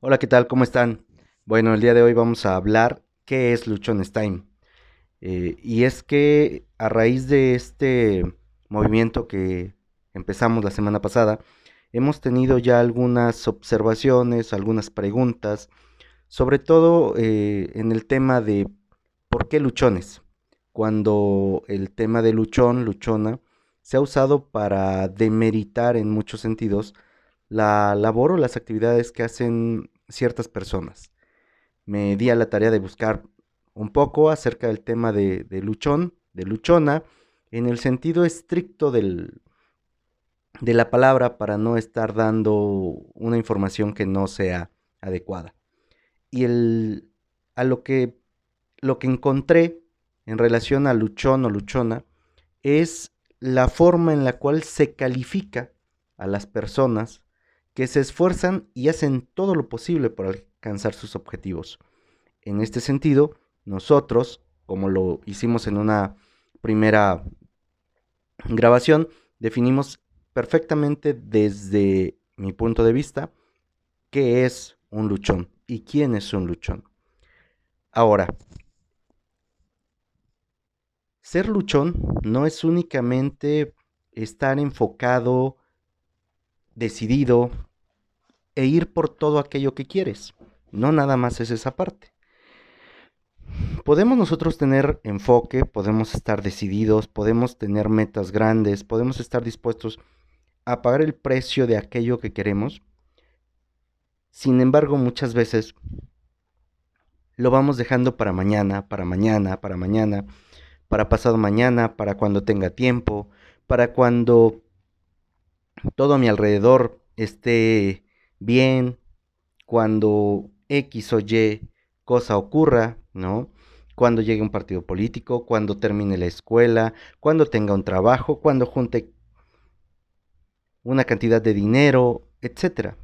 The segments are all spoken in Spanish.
Hola, ¿qué tal? ¿Cómo están? Bueno, el día de hoy vamos a hablar qué es Luchones Time. Eh, y es que a raíz de este movimiento que empezamos la semana pasada, hemos tenido ya algunas observaciones, algunas preguntas, sobre todo eh, en el tema de por qué luchones, cuando el tema de luchón, luchona, se ha usado para demeritar en muchos sentidos la labor o las actividades que hacen ciertas personas. Me di a la tarea de buscar un poco acerca del tema de, luchón, de luchona, en el sentido estricto del, de la palabra para no estar dando una información que no sea adecuada. Y el, a lo que, lo que encontré en relación a luchón o luchona es la forma en la cual se califica a las personas que se esfuerzan y hacen todo lo posible por alcanzar sus objetivos. En este sentido, nosotros, como lo hicimos en una primera grabación, definimos perfectamente desde mi punto de vista qué es un luchón y quién es un luchón. Ahora, ser luchón no es únicamente estar enfocado, decidido, e ir por todo aquello que quieres. No nada más es esa parte. Podemos nosotros tener enfoque, podemos estar decididos, podemos tener metas grandes, podemos estar dispuestos a pagar el precio de aquello que queremos. Sin embargo, muchas veces lo vamos dejando para mañana, para mañana, para mañana, para pasado mañana, para cuando tenga tiempo, para cuando todo a mi alrededor esté bien cuando X o Y cosa ocurra, ¿no? Cuando llegue un partido político, cuando termine la escuela, cuando tenga un trabajo, cuando junte una cantidad de dinero, etc.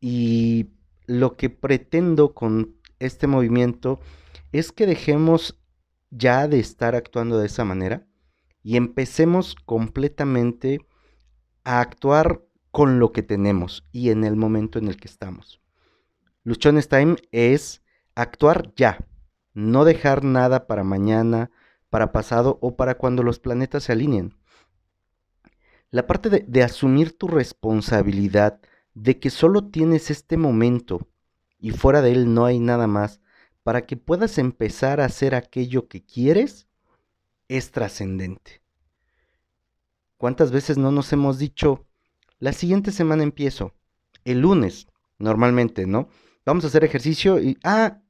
Y lo que pretendo con este movimiento es que dejemos ya de estar actuando de esa manera y empecemos completamente a actuar con lo que tenemos y en el momento en el que estamos. Luchones Time es actuar ya, no dejar nada para mañana, para pasado o para cuando los planetas se alineen. La parte de, de asumir tu responsabilidad de que solo tienes este momento y fuera de él no hay nada más para que puedas empezar a hacer aquello que quieres es trascendente. ¿Cuántas veces no nos hemos dicho, la siguiente semana empiezo. El lunes, normalmente, ¿no? Vamos a hacer ejercicio y, ah,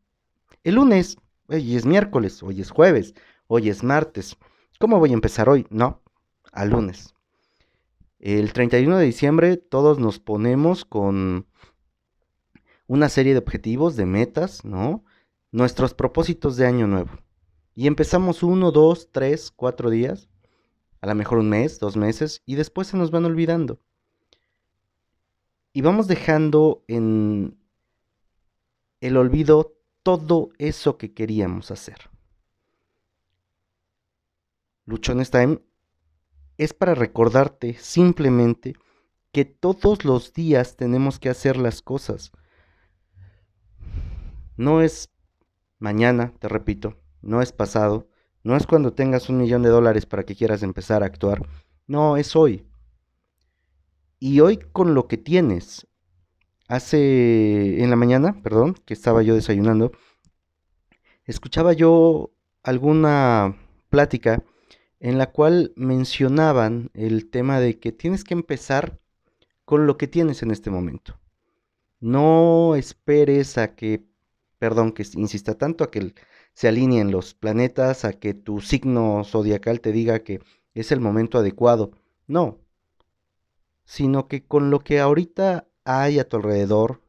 el lunes, hoy es miércoles, hoy es jueves, hoy es martes. ¿Cómo voy a empezar hoy? No, al lunes. El 31 de diciembre todos nos ponemos con una serie de objetivos, de metas, ¿no? Nuestros propósitos de año nuevo. Y empezamos uno, dos, tres, cuatro días, a lo mejor un mes, dos meses, y después se nos van olvidando y vamos dejando en el olvido todo eso que queríamos hacer. Luchones Time es para recordarte simplemente que todos los días tenemos que hacer las cosas. No es mañana, te repito, no es pasado, no es cuando tengas un millón de dólares para que quieras empezar a actuar, no, es hoy. Y hoy con lo que tienes, hace en la mañana, perdón, que estaba yo desayunando, escuchaba yo alguna plática en la cual mencionaban el tema de que tienes que empezar con lo que tienes en este momento. No esperes a que, perdón, que insista tanto a que se alineen los planetas, a que tu signo zodiacal te diga que es el momento adecuado. No, sino que con lo que ahorita hay a tu alrededor,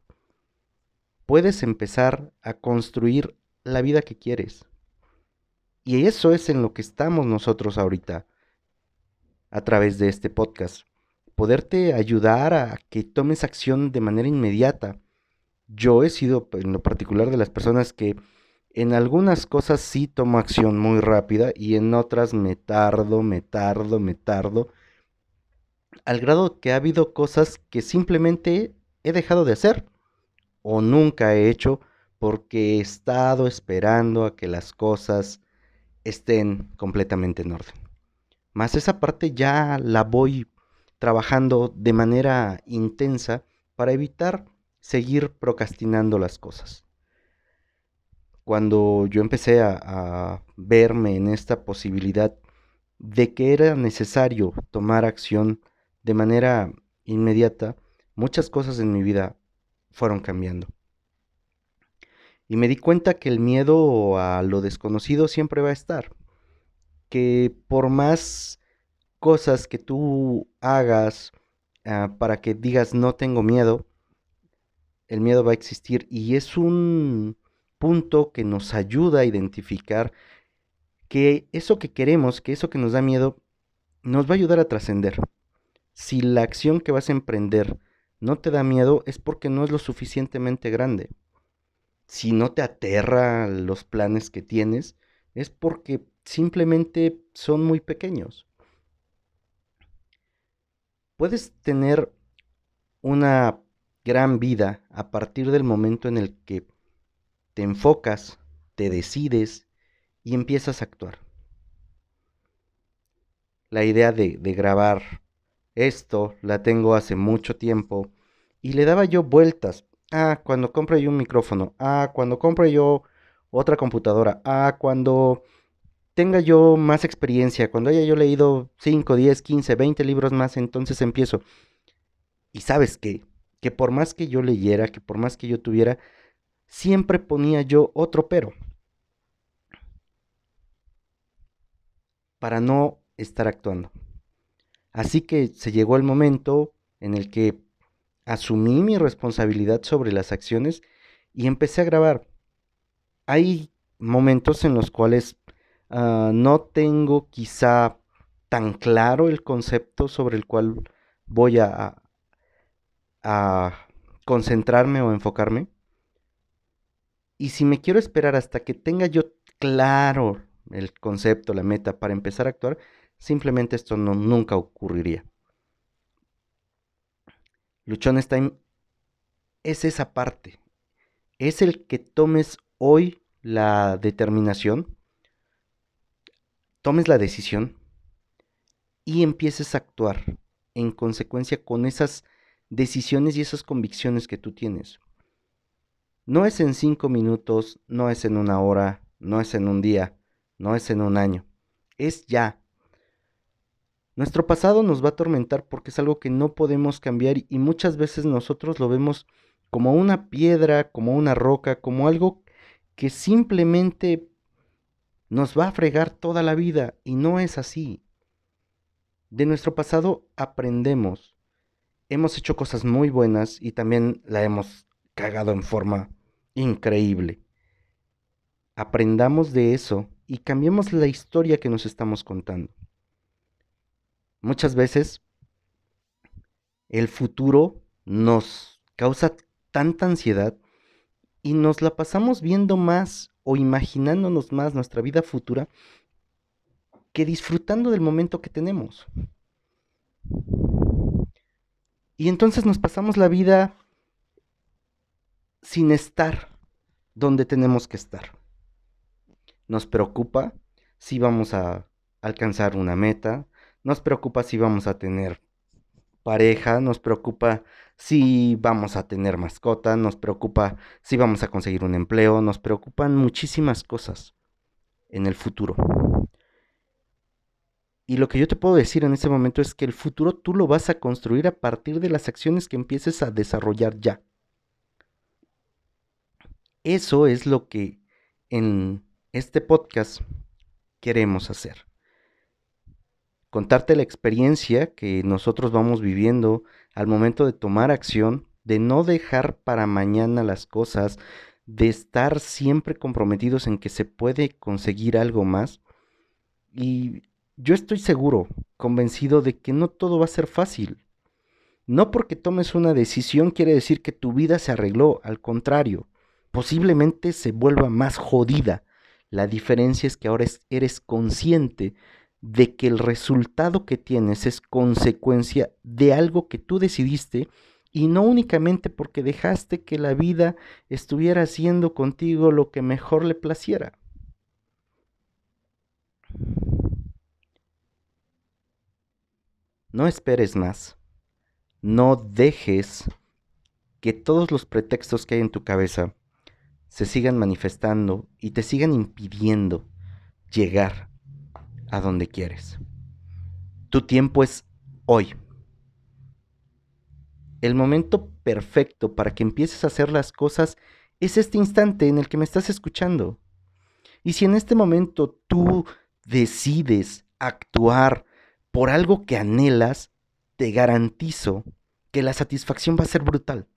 puedes empezar a construir la vida que quieres. Y eso es en lo que estamos nosotros ahorita, a través de este podcast. Poderte ayudar a que tomes acción de manera inmediata. Yo he sido en lo particular de las personas que en algunas cosas sí tomo acción muy rápida y en otras me tardo, me tardo, me tardo al grado que ha habido cosas que simplemente he dejado de hacer o nunca he hecho porque he estado esperando a que las cosas estén completamente en orden. Más esa parte ya la voy trabajando de manera intensa para evitar seguir procrastinando las cosas. Cuando yo empecé a, a verme en esta posibilidad de que era necesario tomar acción de manera inmediata, muchas cosas en mi vida fueron cambiando. Y me di cuenta que el miedo a lo desconocido siempre va a estar. Que por más cosas que tú hagas ah, para que digas no tengo miedo, el miedo va a existir. Y es un punto que nos ayuda a identificar que eso que queremos, que eso que nos da miedo, nos va a ayudar a trascender. Si la acción que vas a emprender no te da miedo, es porque no es lo suficientemente grande si no te aterra los planes que tienes, es porque simplemente son muy pequeños. Puedes tener una gran vida a partir del momento en el que te enfocas, te decides y empiezas a actuar. La idea de, grabar esto la tengo hace mucho tiempo y le daba yo vueltas Ah, cuando compre yo un micrófono. Ah, cuando compre yo otra computadora. Ah, cuando tenga yo más experiencia, cuando haya yo leído 5, 10, 15, 20 libros más, entonces empiezo. Y sabes qué? Que por más que yo leyera, que por más que yo tuviera, siempre ponía yo otro pero. Para no estar actuando. Así que se llegó el momento en el que asumí mi responsabilidad sobre las acciones y empecé a grabar. Hay momentos en los cuales ah, no tengo quizá tan claro el concepto sobre el cual voy a, a concentrarme o enfocarme. Y si me quiero esperar hasta que tenga yo claro el concepto, la meta para empezar a actuar, simplemente esto no, nunca ocurriría. Luchón Time es esa parte. Es el que tomes hoy la determinación, tomes la decisión y empieces a actuar en consecuencia con esas decisiones y esas convicciones que tú tienes. No es en cinco minutos, no es en una hora, no es en un día, no es en un año. Es ya. Nuestro pasado nos va a atormentar porque es algo que no podemos cambiar y muchas veces nosotros lo vemos como una piedra, como una roca, como algo que simplemente nos va a fregar toda la vida y no es así. De nuestro pasado aprendemos. Hemos hecho cosas muy buenas y también la hemos cagado en forma increíble. Aprendamos de eso y cambiemos la historia que nos estamos contando. Muchas veces el futuro nos causa tanta ansiedad y nos la pasamos viendo más o imaginándonos más nuestra vida futura que disfrutando del momento que tenemos. Y entonces nos pasamos la vida sin estar donde tenemos que estar. Nos preocupa si vamos a alcanzar una meta, nos preocupa si vamos a tener pareja, nos preocupa si vamos a tener mascota, nos preocupa si vamos a conseguir un empleo, nos preocupan muchísimas cosas en el futuro. Y lo que yo te puedo decir en este momento es que el futuro tú lo vas a construir a partir de las acciones que empieces a desarrollar ya. Eso es lo que en este podcast queremos hacer contarte la experiencia que nosotros vamos viviendo al momento de tomar acción, de no dejar para mañana las cosas, de estar siempre comprometidos en que se puede conseguir algo más. Y yo estoy seguro, convencido de que no todo va a ser fácil. No porque tomes una decisión quiere decir que tu vida se arregló, al contrario, posiblemente se vuelva más jodida. La diferencia es que ahora eres consciente de que el resultado que tienes es consecuencia de algo que tú decidiste y no únicamente porque dejaste que la vida estuviera haciendo contigo lo que mejor le placiera. No esperes más. No dejes que todos los pretextos que hay en tu cabeza se sigan manifestando y te sigan impidiendo llegar a donde quieres. Tu tiempo es hoy. El momento perfecto para que empieces a hacer las cosas es este instante en el que me estás escuchando. Y si en este momento tú decides actuar por algo que anhelas, te garantizo que la satisfacción va a ser brutal.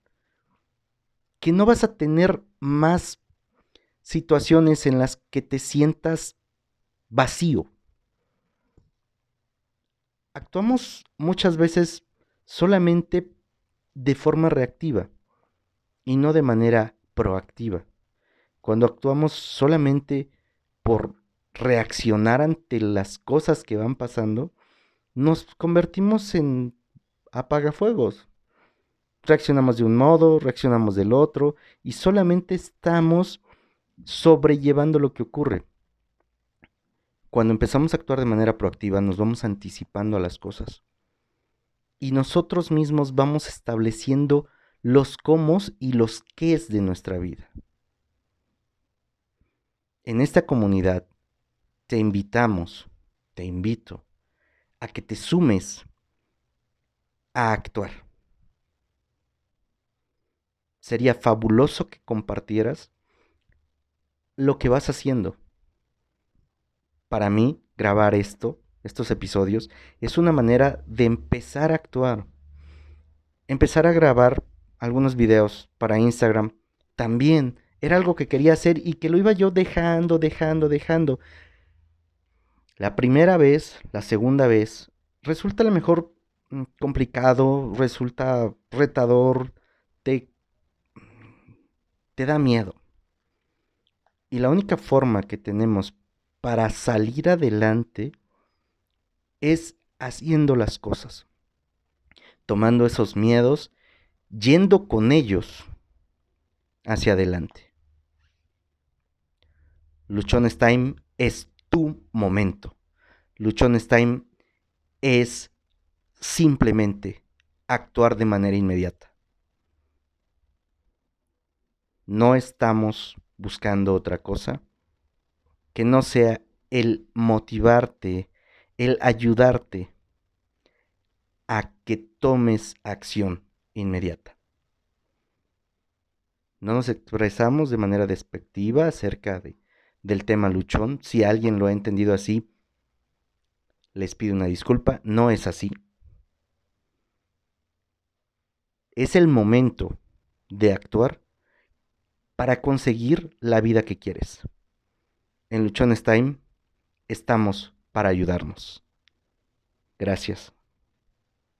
Que no vas a tener más situaciones en las que te sientas vacío. Actuamos muchas veces solamente de forma reactiva y no de manera proactiva. Cuando actuamos solamente por reaccionar ante las cosas que van pasando, nos convertimos en apagafuegos. Reaccionamos de un modo, reaccionamos del otro y solamente estamos sobrellevando lo que ocurre. Cuando empezamos a actuar de manera proactiva nos vamos anticipando a las cosas. Y nosotros mismos vamos estableciendo los cómo y los qué de nuestra vida. En esta comunidad te invitamos, te invito a que te sumes a actuar. Sería fabuloso que compartieras lo que vas haciendo. Para mí, grabar esto, estos episodios, es una manera de empezar a actuar. Empezar a grabar algunos videos para Instagram también era algo que quería hacer y que lo iba yo dejando, dejando, dejando. La primera vez, la segunda vez, resulta a lo mejor mm, complicado, resulta retador, te, te da miedo. Y la única forma que tenemos para salir adelante es haciendo las cosas, tomando esos miedos, yendo con ellos hacia adelante. Luchones Time es tu momento. Luchones es simplemente actuar de manera inmediata. No estamos buscando otra cosa que no sea el motivarte, el ayudarte a que tomes acción inmediata. No nos expresamos de manera despectiva acerca de del tema luchón. Si alguien lo ha entendido así, les pido una disculpa. No es así. Es el momento de actuar para conseguir la vida que quieres. En Luchones Time estamos para ayudarnos. Gracias.